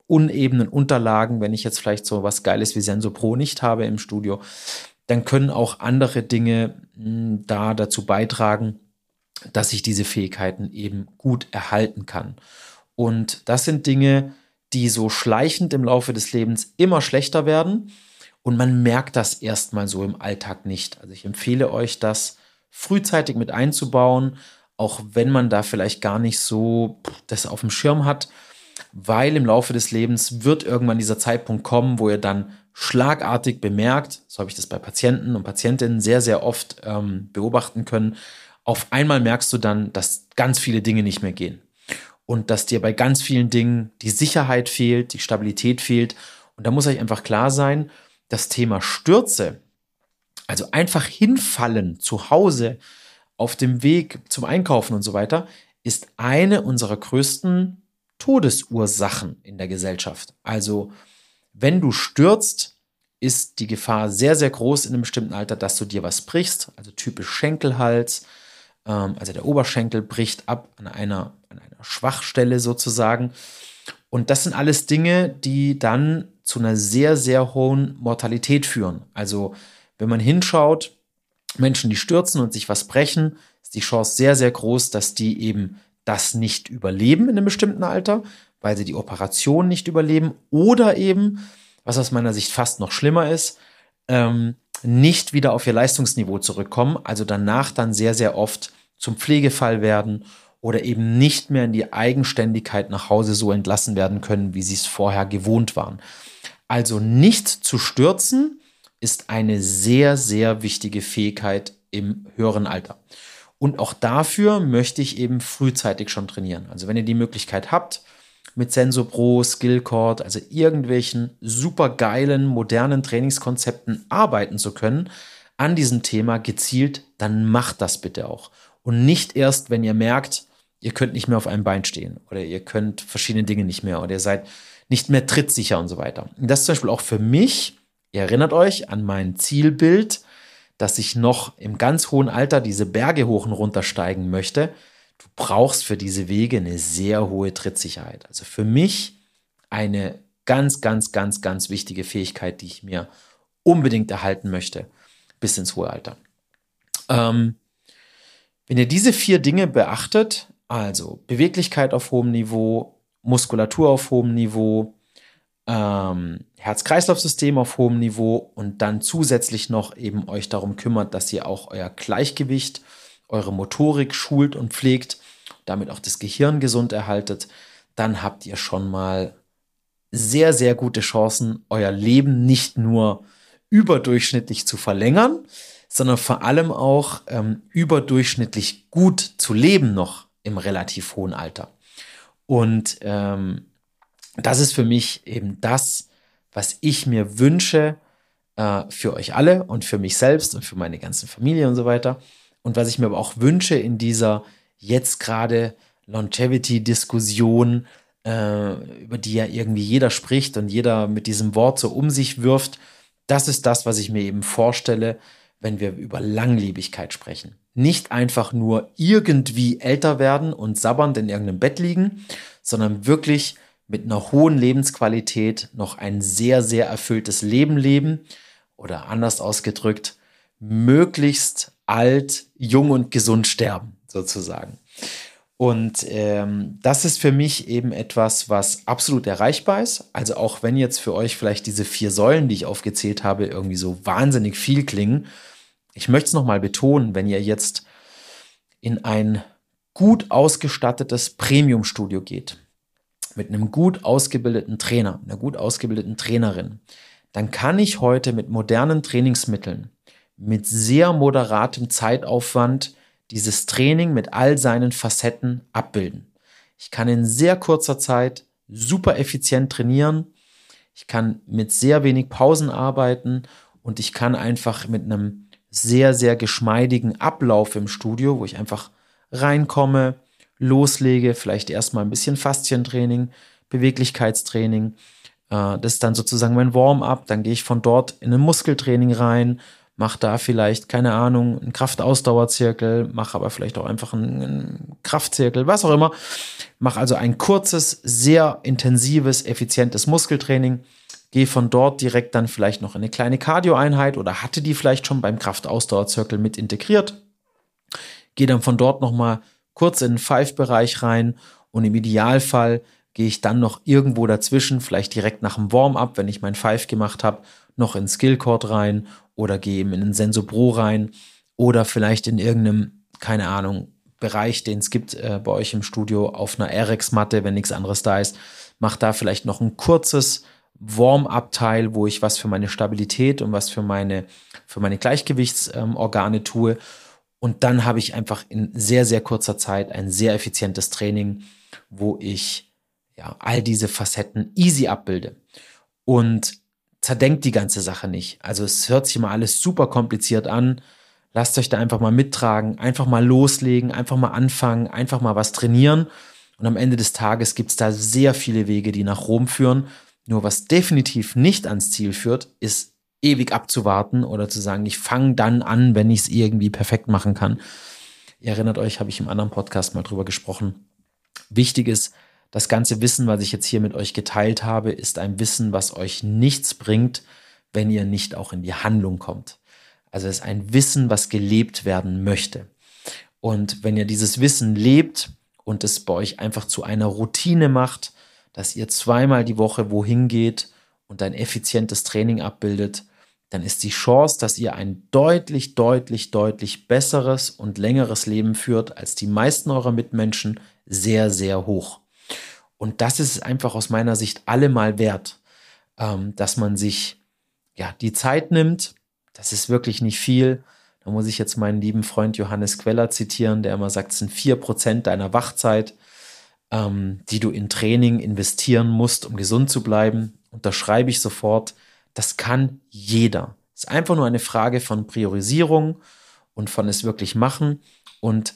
unebenen Unterlagen, wenn ich jetzt vielleicht so was Geiles wie SensoPro nicht habe im Studio, dann können auch andere Dinge mh, hm, da dazu beitragen, dass ich diese Fähigkeiten eben gut erhalten kann. Und das sind Dinge, die so schleichend im Laufe des Lebens immer schlechter werden und man merkt das erstmal so im Alltag nicht. Also ich empfehle euch, das frühzeitig mit einzubauen, auch wenn man da vielleicht gar nicht so das auf dem Schirm hat, weil im Laufe des Lebens wird irgendwann dieser Zeitpunkt kommen, wo ihr dann schlagartig bemerkt, so habe ich das bei Patienten und Patientinnen sehr, sehr oft ähm, beobachten können, auf einmal merkst du dann, dass ganz viele Dinge nicht mehr gehen und dass dir bei ganz vielen Dingen die Sicherheit fehlt, die Stabilität fehlt. Und da muss euch einfach klar sein, das Thema Stürze, also einfach hinfallen zu Hause auf dem Weg zum Einkaufen und so weiter, ist eine unserer größten Todesursachen in der Gesellschaft. Also wenn du stürzt, ist die Gefahr sehr, sehr groß in einem bestimmten Alter, dass du dir was brichst, also typisch Schenkelhals, ähm, also der Oberschenkel bricht ab an einer, an einer Schwachstelle sozusagen. Und das sind alles Dinge, die dann zu einer sehr, sehr hohen Mortalität führen. Also wenn man hinschaut, Menschen, die stürzen und sich was brechen, ist die Chance sehr, sehr groß, dass die eben das nicht überleben in einem bestimmten Alter, weil sie die Operation nicht überleben oder eben, was aus meiner Sicht fast noch schlimmer ist, ähm, nicht wieder auf ihr Leistungsniveau zurückkommen, also danach dann sehr, sehr oft zum Pflegefall werden oder eben nicht mehr in die Eigenständigkeit nach Hause so entlassen werden können, wie sie es vorher gewohnt waren. Also nicht zu stürzen ist eine sehr, sehr wichtige Fähigkeit im höheren Alter. Und auch dafür möchte ich eben frühzeitig schon trainieren. Also wenn ihr die Möglichkeit habt, mit SensoPro, Skillcord, also irgendwelchen super geilen, modernen Trainingskonzepten arbeiten zu können, an diesem Thema gezielt, dann macht das bitte auch. Und nicht erst, wenn ihr merkt, ihr könnt nicht mehr auf einem Bein stehen oder ihr könnt verschiedene Dinge nicht mehr oder ihr seid nicht mehr trittsicher und so weiter. Und das ist zum Beispiel auch für mich, ihr erinnert euch an mein Zielbild, dass ich noch im ganz hohen Alter diese Berge hoch und runter steigen möchte. Du brauchst für diese Wege eine sehr hohe Trittsicherheit. Also für mich eine ganz, ganz, ganz, ganz wichtige Fähigkeit, die ich mir unbedingt erhalten möchte bis ins hohe Alter. Ähm, wenn ihr diese vier Dinge beachtet, also Beweglichkeit auf hohem Niveau, Muskulatur auf hohem Niveau, ähm, Herz-Kreislauf-System auf hohem Niveau und dann zusätzlich noch eben euch darum kümmert, dass ihr auch euer Gleichgewicht, eure Motorik schult und pflegt, damit auch das Gehirn gesund erhaltet, dann habt ihr schon mal sehr, sehr gute Chancen, euer Leben nicht nur überdurchschnittlich zu verlängern, sondern vor allem auch ähm, überdurchschnittlich gut zu leben noch im relativ hohen Alter. Und ähm, das ist für mich eben das, was ich mir wünsche äh, für euch alle und für mich selbst und für meine ganze Familie und so weiter. Und was ich mir aber auch wünsche in dieser jetzt gerade Longevity-Diskussion, äh, über die ja irgendwie jeder spricht und jeder mit diesem Wort so um sich wirft, das ist das, was ich mir eben vorstelle, wenn wir über Langlebigkeit sprechen. Nicht einfach nur irgendwie älter werden und sabbernd in irgendeinem Bett liegen, sondern wirklich mit einer hohen Lebensqualität noch ein sehr, sehr erfülltes Leben leben oder anders ausgedrückt, möglichst alt, jung und gesund sterben, sozusagen. Und ähm, das ist für mich eben etwas, was absolut erreichbar ist. Also auch wenn jetzt für euch vielleicht diese vier Säulen, die ich aufgezählt habe, irgendwie so wahnsinnig viel klingen. Ich möchte es nochmal betonen, wenn ihr jetzt in ein gut ausgestattetes Premium-Studio geht, mit einem gut ausgebildeten Trainer, einer gut ausgebildeten Trainerin, dann kann ich heute mit modernen Trainingsmitteln, mit sehr moderatem Zeitaufwand dieses Training mit all seinen Facetten abbilden. Ich kann in sehr kurzer Zeit super effizient trainieren. Ich kann mit sehr wenig Pausen arbeiten und ich kann einfach mit einem sehr, sehr geschmeidigen Ablauf im Studio, wo ich einfach reinkomme, loslege, vielleicht erstmal ein bisschen Faszientraining, Beweglichkeitstraining. Äh, das ist dann sozusagen mein Warm-up. Dann gehe ich von dort in ein Muskeltraining rein mach da vielleicht, keine Ahnung, einen Kraftausdauerzirkel, mach aber vielleicht auch einfach einen, einen Kraftzirkel, was auch immer. Mach also ein kurzes, sehr intensives, effizientes Muskeltraining. Geh von dort direkt dann vielleicht noch in eine kleine Cardio-Einheit oder hatte die vielleicht schon beim Kraftausdauerzirkel mit integriert. Geh dann von dort nochmal kurz in den Five-Bereich rein und im Idealfall gehe ich dann noch irgendwo dazwischen, vielleicht direkt nach dem Warm-up, wenn ich mein Five gemacht habe, noch in Skillcord rein oder gehe eben in den Sensor Pro rein oder vielleicht in irgendeinem, keine Ahnung, Bereich, den es gibt äh, bei euch im Studio auf einer RX-Matte, wenn nichts anderes da ist. Mach da vielleicht noch ein kurzes Warm-up-Teil, wo ich was für meine Stabilität und was für meine, für meine Gleichgewichtsorgane ähm, tue. Und dann habe ich einfach in sehr, sehr kurzer Zeit ein sehr effizientes Training, wo ich ja all diese Facetten easy abbilde. Und zerdenkt die ganze Sache nicht. Also es hört sich immer alles super kompliziert an. Lasst euch da einfach mal mittragen, einfach mal loslegen, einfach mal anfangen, einfach mal was trainieren. Und am Ende des Tages gibt es da sehr viele Wege, die nach Rom führen. Nur was definitiv nicht ans Ziel führt, ist ewig abzuwarten oder zu sagen, ich fange dann an, wenn ich es irgendwie perfekt machen kann. Ihr erinnert euch, habe ich im anderen Podcast mal drüber gesprochen. Wichtig ist, das ganze Wissen, was ich jetzt hier mit euch geteilt habe, ist ein Wissen, was euch nichts bringt, wenn ihr nicht auch in die Handlung kommt. Also es ist ein Wissen, was gelebt werden möchte. Und wenn ihr dieses Wissen lebt und es bei euch einfach zu einer Routine macht, dass ihr zweimal die Woche wohin geht und ein effizientes Training abbildet, dann ist die Chance, dass ihr ein deutlich, deutlich, deutlich besseres und längeres Leben führt als die meisten eurer Mitmenschen sehr, sehr hoch. Und das ist einfach aus meiner Sicht allemal wert, ähm, dass man sich ja die Zeit nimmt. Das ist wirklich nicht viel. Da muss ich jetzt meinen lieben Freund Johannes Queller zitieren, der immer sagt, es sind vier Prozent deiner Wachzeit, ähm, die du in Training investieren musst, um gesund zu bleiben. Und da schreibe ich sofort, das kann jeder. Es ist einfach nur eine Frage von Priorisierung und von es wirklich machen. Und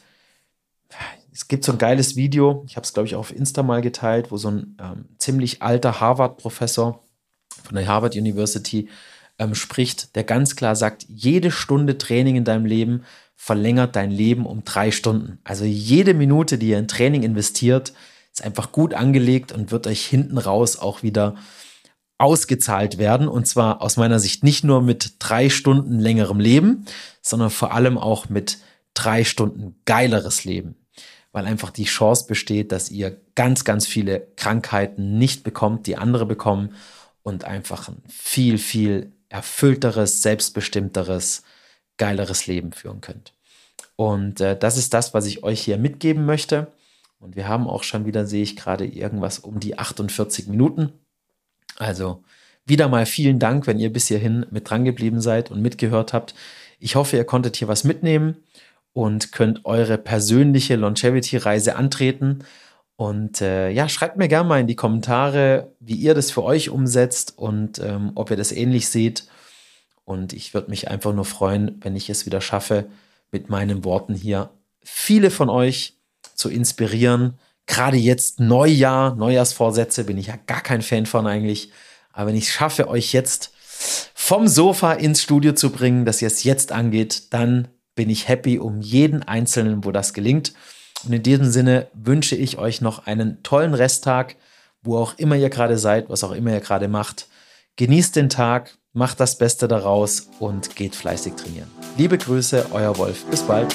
es gibt so ein geiles Video, ich habe es, glaube ich, auch auf Insta mal geteilt, wo so ein ähm, ziemlich alter Harvard-Professor von der Harvard University ähm, spricht, der ganz klar sagt, jede Stunde Training in deinem Leben verlängert dein Leben um drei Stunden. Also jede Minute, die ihr in Training investiert, ist einfach gut angelegt und wird euch hinten raus auch wieder ausgezahlt werden. Und zwar aus meiner Sicht nicht nur mit drei Stunden längerem Leben, sondern vor allem auch mit drei Stunden geileres Leben weil einfach die Chance besteht, dass ihr ganz, ganz viele Krankheiten nicht bekommt, die andere bekommen und einfach ein viel, viel erfüllteres, selbstbestimmteres, geileres Leben führen könnt. Und äh, das ist das, was ich euch hier mitgeben möchte. Und wir haben auch schon wieder, sehe ich gerade, irgendwas um die 48 Minuten. Also wieder mal vielen Dank, wenn ihr bis hierhin mit dran geblieben seid und mitgehört habt. Ich hoffe, ihr konntet hier was mitnehmen und könnt eure persönliche Longevity-Reise antreten. Und äh, ja, schreibt mir gerne mal in die Kommentare, wie ihr das für euch umsetzt und ähm, ob ihr das ähnlich seht. Und ich würde mich einfach nur freuen, wenn ich es wieder schaffe, mit meinen Worten hier viele von euch zu inspirieren. Gerade jetzt Neujahr, Neujahrsvorsätze bin ich ja gar kein Fan von eigentlich. Aber wenn ich es schaffe, euch jetzt vom Sofa ins Studio zu bringen, dass ihr es jetzt angeht, dann bin ich happy um jeden Einzelnen, wo das gelingt. Und in diesem Sinne wünsche ich euch noch einen tollen Resttag, wo auch immer ihr gerade seid, was auch immer ihr gerade macht. Genießt den Tag, macht das Beste daraus und geht fleißig trainieren. Liebe Grüße, euer Wolf. Bis bald.